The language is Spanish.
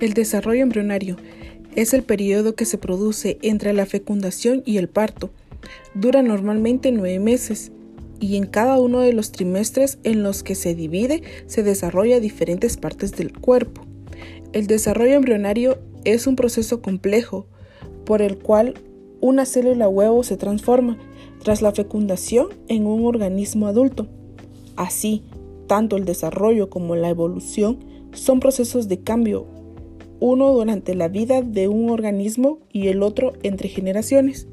El desarrollo embrionario es el periodo que se produce entre la fecundación y el parto. Dura normalmente nueve meses y en cada uno de los trimestres en los que se divide se desarrolla diferentes partes del cuerpo. El desarrollo embrionario es un proceso complejo por el cual una célula huevo se transforma tras la fecundación en un organismo adulto. Así, tanto el desarrollo como la evolución son procesos de cambio uno durante la vida de un organismo y el otro entre generaciones.